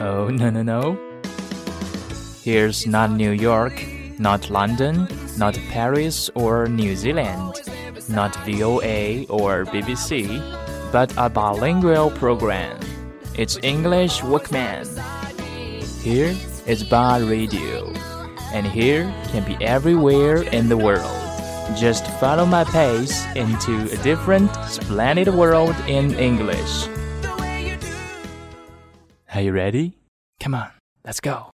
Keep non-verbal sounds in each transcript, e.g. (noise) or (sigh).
Oh, no, no, no. Here's not New York, not London, not Paris or New Zealand, not VOA or BBC, but a bilingual program. It's English Workman. Here is Bar Radio, and here can be everywhere in the world. Just follow my pace into a different, splendid world in English. Are you ready? Come on, let's go.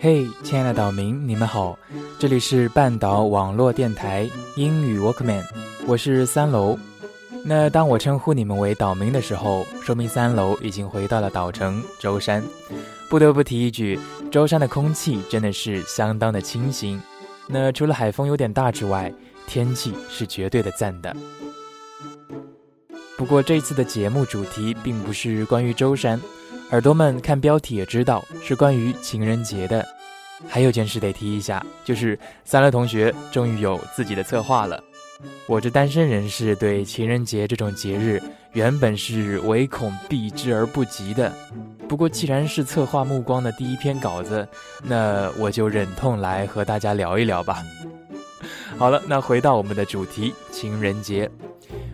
嘿，亲爱的岛民，你们好，这里是半岛网络电台英语 Workman，我是三楼。那当我称呼你们为岛民的时候，说明三楼已经回到了岛城舟山。不得不提一句，舟山的空气真的是相当的清新。那除了海风有点大之外，天气是绝对的赞的。不过这次的节目主题并不是关于舟山，耳朵们看标题也知道是关于情人节的。还有件事得提一下，就是三乐同学终于有自己的策划了。我这单身人士对情人节这种节日原本是唯恐避之而不及的。不过既然是策划目光的第一篇稿子，那我就忍痛来和大家聊一聊吧。好了，那回到我们的主题，情人节。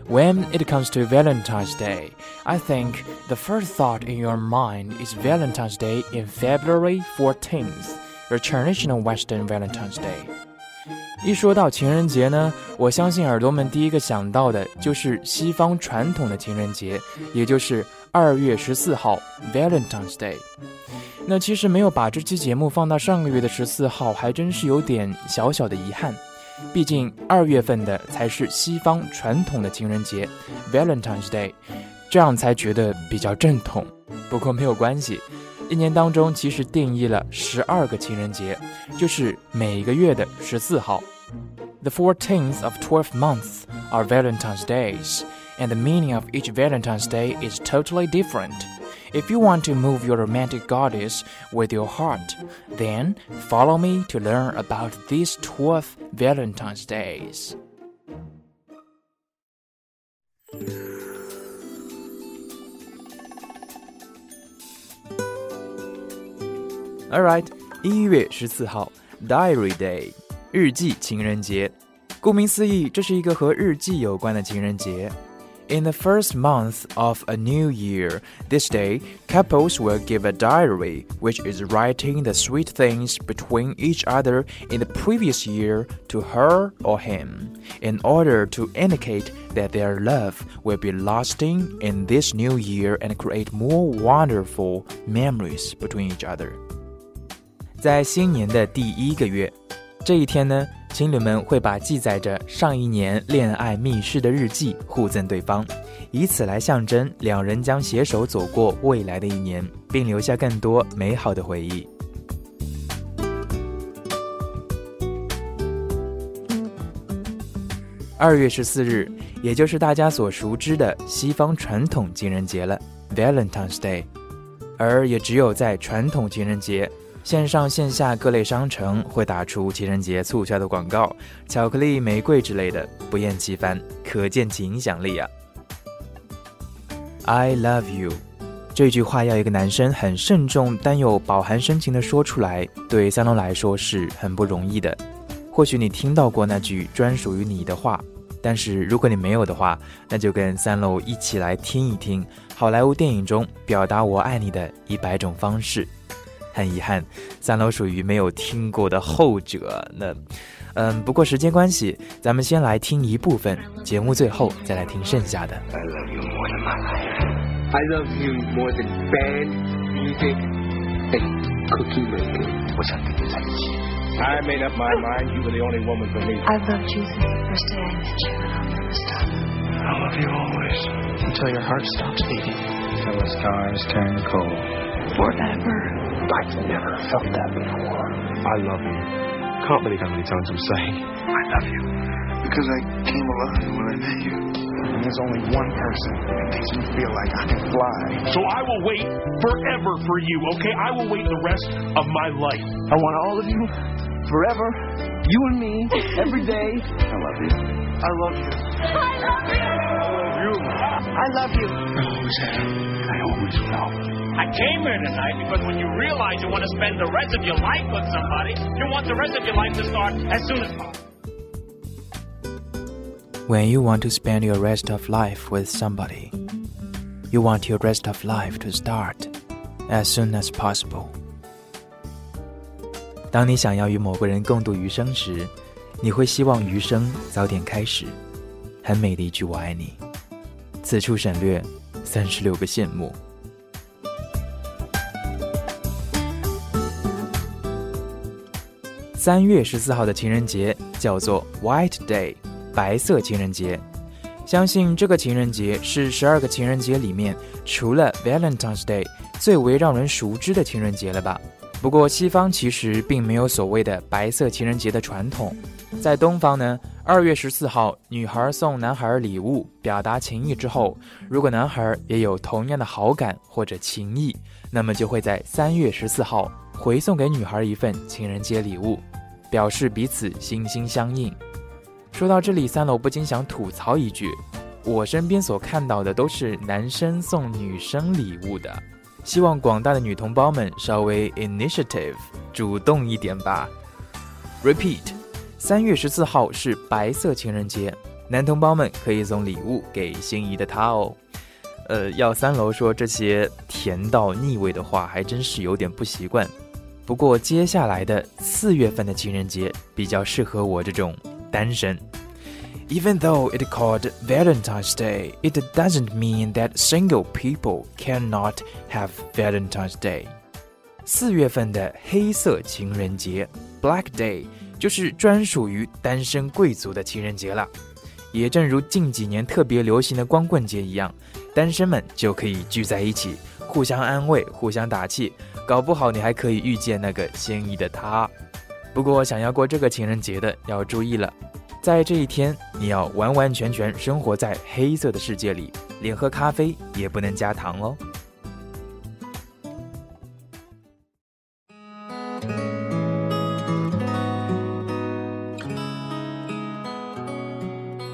When (laughs) it comes to Valentine's Day, I think the first thought in your mind is Valentine's Day in February 14th, the traditional Western Valentine's Day. 一说到情人节呢，我相信耳朵们第一个想到的就是西方传统的情人节，也就是二月十四号 Valentine's Day。那其实没有把这期节目放到上个月的十四号，还真是有点小小的遗憾。毕竟二月份的才是西方传统的情人节 Valentine's Day，这样才觉得比较正统。不过没有关系。一年当中其实定义了十二个情人节，就是每个月的十四号。The fourteenth of twelve months are Valentine's days, and the meaning of each Valentine's Day is totally different. If you want to move your romantic goddess with your heart, then follow me to learn about these 12 Valentine's days. Alright，一月十四号，Diary Day，日记情人节。顾名思义，这是一个和日记有关的情人节。In the first month of a new year, this day, couples will give a diary, which is writing the sweet things between each other in the previous year to her or him, in order to indicate that their love will be lasting in this new year and create more wonderful memories between each other. 在新年的第一个月，这一天呢，情侣们会把记载着上一年恋爱密室的日记互赠对方，以此来象征两人将携手走过未来的一年，并留下更多美好的回忆。二月十四日，也就是大家所熟知的西方传统情人节了，Valentine's Day，而也只有在传统情人节。线上线下各类商城会打出情人节促销的广告，巧克力、玫瑰之类的不厌其烦，可见其影响力啊。I love you，这句话要一个男生很慎重但又饱含深情的说出来，对三楼来说是很不容易的。或许你听到过那句专属于你的话，但是如果你没有的话，那就跟三楼一起来听一听好莱坞电影中表达我爱你的一百种方式。很遗憾，三楼属于没有听过的后者。那，嗯，不过时间关系，咱们先来听一部分，节目最后再来听剩下的。I love you more than my life. I love you more than band music and cookie making. 我想跟你在一起。I made up my mind. You were the only woman for me. I loved you since the first day I met you, and I'll never stop. I love you always until your heart stops beating. The stars turn cold. Forever. I've never felt that before. I love you. Can't believe how many times I'm saying I love you. Because I came alive when I met you. And there's only one person that makes me feel like I can fly. So I will wait forever for you, okay? I will wait the rest of my life. I want all of you forever. You and me, every day. I love you. I love you. I love you. I always have. I always will. I came here tonight because when you realize you want to spend the rest of your life with somebody, you want the rest of your life to start as soon as possible. When you want to spend your rest of life with somebody, you want your rest of life to start as soon as possible. 当你想要与某个人共度余生时，你会希望余生早点开始。很美的一句“我爱你”。此处省略三十六个羡慕。 三月十四号的情人节叫做 White Day，白色情人节。相信这个情人节是十二个情人节里面除了 Valentine's Day 最为让人熟知的情人节了吧？不过西方其实并没有所谓的白色情人节的传统，在东方呢，二月十四号女孩送男孩礼物表达情意之后，如果男孩也有同样的好感或者情意，那么就会在三月十四号回送给女孩一份情人节礼物。表示彼此心心相印。说到这里，三楼不禁想吐槽一句：我身边所看到的都是男生送女生礼物的，希望广大的女同胞们稍微 initiative 主动一点吧。Repeat，三月十四号是白色情人节，男同胞们可以送礼物给心仪的他哦。呃，要三楼说这些甜到腻味的话，还真是有点不习惯。不过接下来的四月份的情人节比较适合我这种单身。Even though it called Valentine's Day, it doesn't mean that single people cannot have Valentine's Day. 四月份的黑色情人节 （Black Day） 就是专属于单身贵族的情人节了。也正如近几年特别流行的光棍节一样，单身们就可以聚在一起，互相安慰，互相打气。搞不好你还可以遇见那个心仪的他。不过想要过这个情人节的要注意了，在这一天你要完完全全生活在黑色的世界里，连喝咖啡也不能加糖哦。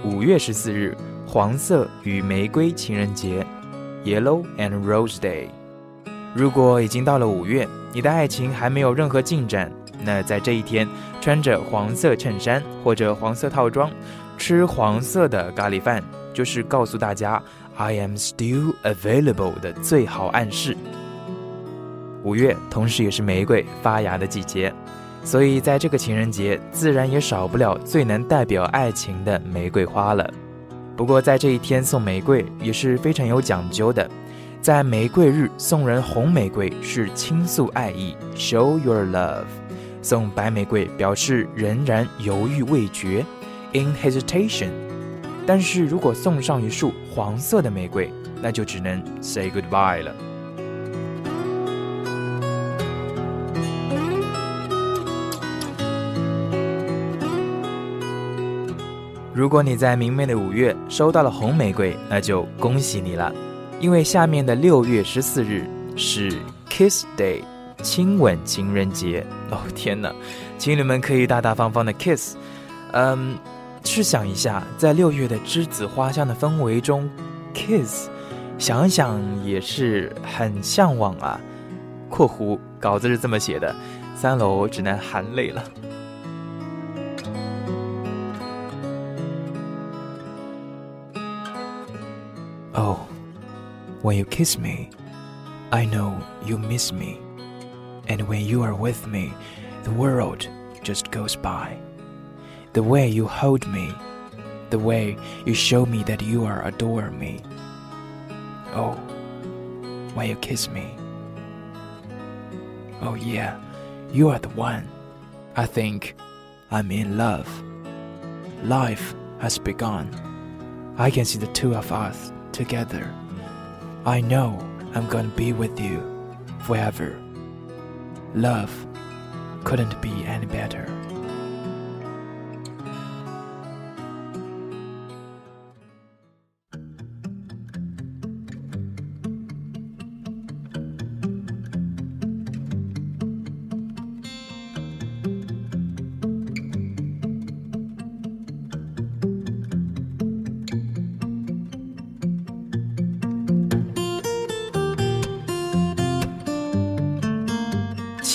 五月十四日，黄色与玫瑰情人节，Yellow and Rose Day。如果已经到了五月，你的爱情还没有任何进展，那在这一天，穿着黄色衬衫或者黄色套装，吃黄色的咖喱饭，就是告诉大家 I am still available 的最好暗示。五月同时也是玫瑰发芽的季节，所以在这个情人节，自然也少不了最能代表爱情的玫瑰花了。不过在这一天送玫瑰也是非常有讲究的。在玫瑰日送人红玫瑰是倾诉爱意，show your love；送白玫瑰表示仍然犹豫未决，in hesitation。但是如果送上一束黄色的玫瑰，那就只能 say goodbye 了。如果你在明媚的五月收到了红玫瑰，那就恭喜你了。因为下面的六月十四日是 Kiss Day，亲吻情人节。哦天哪，情侣们可以大大方方的 kiss。嗯，试想一下，在六月的栀子花香的氛围中 kiss，想想也是很向往啊。（括弧稿子是这么写的，三楼只能含泪了。） When you kiss me, I know you miss me. And when you are with me, the world just goes by. The way you hold me, the way you show me that you are adore me. Oh, when you kiss me. Oh yeah, you are the one. I think I'm in love. Life has begun. I can see the two of us together. I know I'm gonna be with you forever. Love couldn't be any better.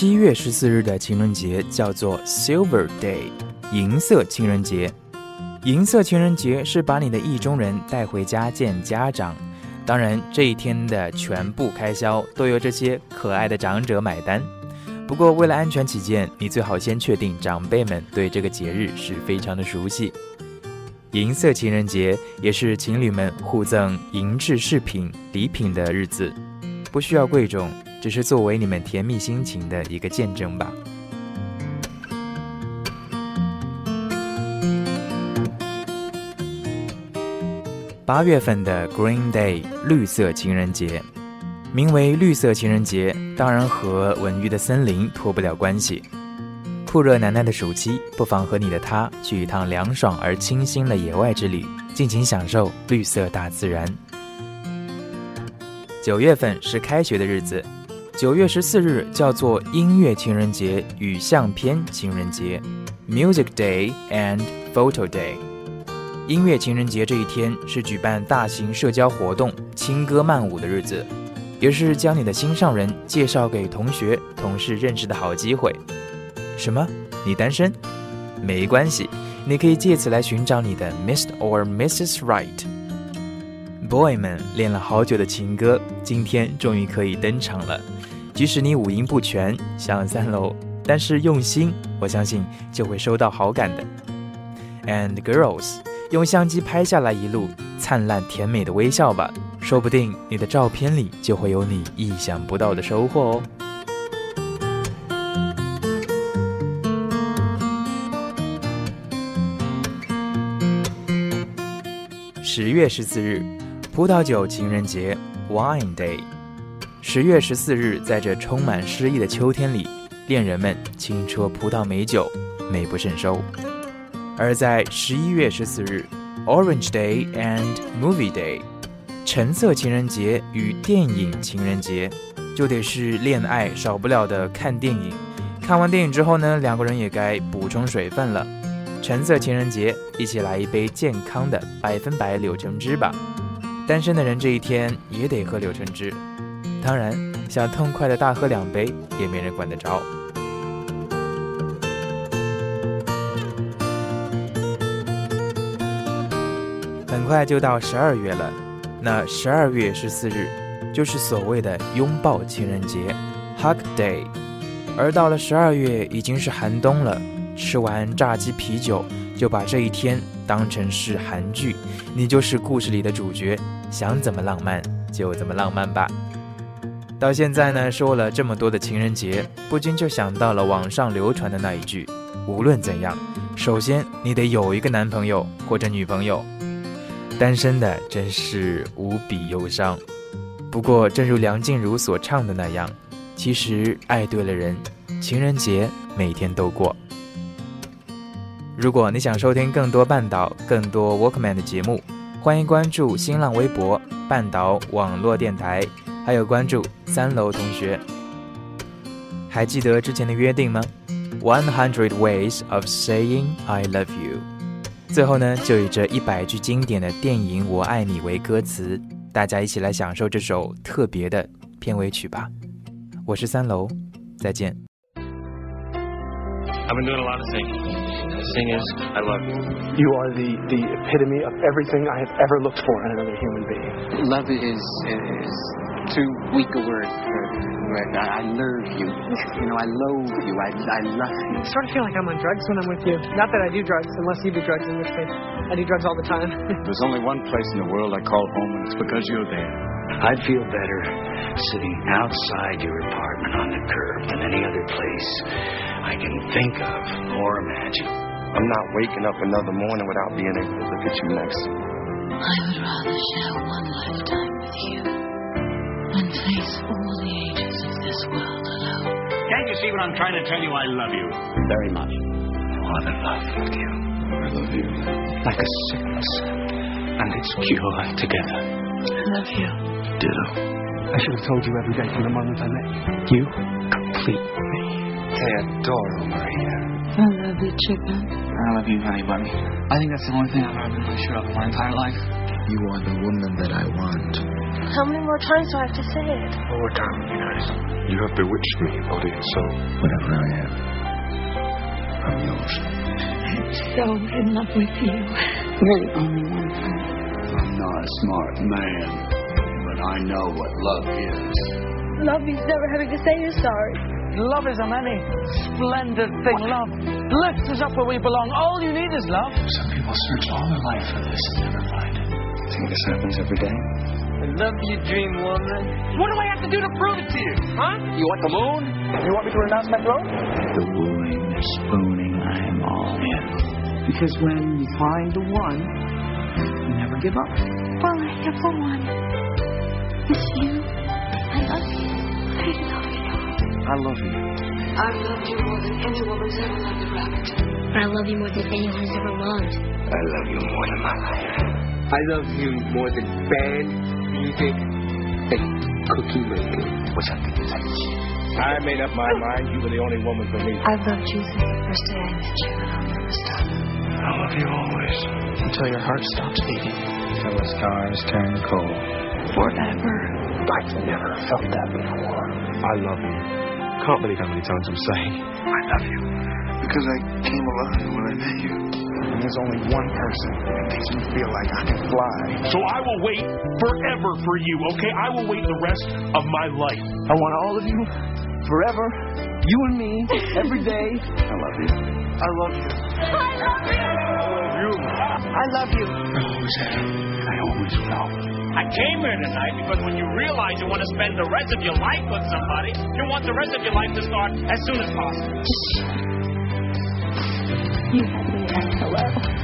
七月十四日的情人节叫做 Silver Day，银色情人节。银色情人节是把你的意中人带回家见家长，当然这一天的全部开销都由这些可爱的长者买单。不过为了安全起见，你最好先确定长辈们对这个节日是非常的熟悉。银色情人节也是情侣们互赠银质饰品礼品的日子，不需要贵重。只是作为你们甜蜜心情的一个见证吧。八月份的 Green Day 绿色情人节，名为绿色情人节，当然和文娱的森林脱不了关系。酷热难耐的暑期，不妨和你的他去一趟凉爽而清新的野外之旅，尽情享受绿色大自然。九月份是开学的日子。九月十四日叫做音乐情人节与相片情人节，Music Day and Photo Day。音乐情人节这一天是举办大型社交活动、轻歌曼舞的日子，也是将你的心上人介绍给同学、同事认识的好机会。什么？你单身？没关系，你可以借此来寻找你的 Mr. or Mrs. Right。Boy 们练了好久的情歌，今天终于可以登场了。即使你五音不全，像三楼，但是用心，我相信就会收到好感的。And girls，用相机拍下来一路灿烂甜美的微笑吧，说不定你的照片里就会有你意想不到的收获哦。十月十四日，葡萄酒情人节，Wine Day。十月十四日，在这充满诗意的秋天里，恋人们轻啜葡萄美酒，美不胜收。而在十一月十四日，Orange Day and Movie Day，橙色情人节与电影情人节，就得是恋爱少不了的看电影。看完电影之后呢，两个人也该补充水分了。橙色情人节，一起来一杯健康的百分百柳橙汁吧。单身的人这一天也得喝柳橙汁。当然，想痛快的大喝两杯，也没人管得着。很快就到十二月了，那十二月十四日就是所谓的拥抱情人节 （Hug Day）。而到了十二月，已经是寒冬了。吃完炸鸡啤酒，就把这一天当成是韩剧，你就是故事里的主角，想怎么浪漫就怎么浪漫吧。到现在呢，说了这么多的情人节，不禁就想到了网上流传的那一句：无论怎样，首先你得有一个男朋友或者女朋友。单身的真是无比忧伤。不过，正如梁静茹所唱的那样，其实爱对了人，情人节每天都过。如果你想收听更多半岛、更多 Walkman 的节目，欢迎关注新浪微博“半岛网络电台”。还有关注三楼同学，还记得之前的约定吗？One hundred ways of saying I love you。最后呢，就以这一百句经典的电影《我爱你》为歌词，大家一起来享受这首特别的片尾曲吧。我是三楼，再见。I've been doing a lot of singing. The thing is, I love you. You are the, the epitome of everything I have ever looked for in another human being. Love is is too weak a word when I, I love you. You know, I loathe you. I, I love you. I sort of feel like I'm on drugs when I'm with you. Not that I do drugs, unless you do drugs, in which case I do drugs all the time. (laughs) There's only one place in the world I call home, and it's because you're there. I'd feel better sitting outside your apartment on the curb than any other place I can think of or imagine. I'm not waking up another morning without being able to look at you next to me. I would rather share one lifetime with you than face all the ages of this world alone. Can't you see what I'm trying to tell you? I love you. Very much. What a love with you. I love you. Like a sickness and its cure together. I love you. Ditto. I should have told you every day from the moment I met you. You complete me. Te adoro, Maria. I love you, chicken. I love you, honey bunny. I think that's the only thing I've ever been really sure of in my entire life. You are the woman that I want. How many more times do I have to say it? One more time, you guys. You're have bewitched me, body and soul. Whatever I am, I'm yours. I'm so in love with you. You're the only one for me. I'm not a smart man, but I know what love is. Love means never having to say you're sorry. Love is a many splendid thing. Love lifts us up where we belong. All you need is love. Some people search all their life for this and never find it. Think this happens every day? I love you, dream woman. What do I have to do to prove it to you? Huh? You want the moon? You want me to renounce my throne? The wooing, the spooning, I am all in. Because when you find the one, you never give up. Well, I have the one. It's you. I love you. I love you. I love you. I've loved you more than any woman's ever loved a rabbit. I love you more than anyone's ever loved. I love you more than my life. I love you more than band, music, and cookie making. What's up, I made up my mind. You were the only woman for me. I've loved you since the first day I met you, and I'll never stop. I love you always. Until your heart stops beating. until the stars turn cold. Forever. I've never felt that before. I love you. Can't believe how many times I'm saying. I love you. Because I came alive when I met you. And there's only one person that makes me feel like I can fly. So I will wait forever for you, okay? I will wait the rest of my life. I want all of you forever. You and me, every day. I love you. I love you. I love you. I love you. I love you. I always have. I always will. I came here tonight because when you realize you want to spend the rest of your life with somebody, you want the rest of your life to start as soon as possible. You had me at hello.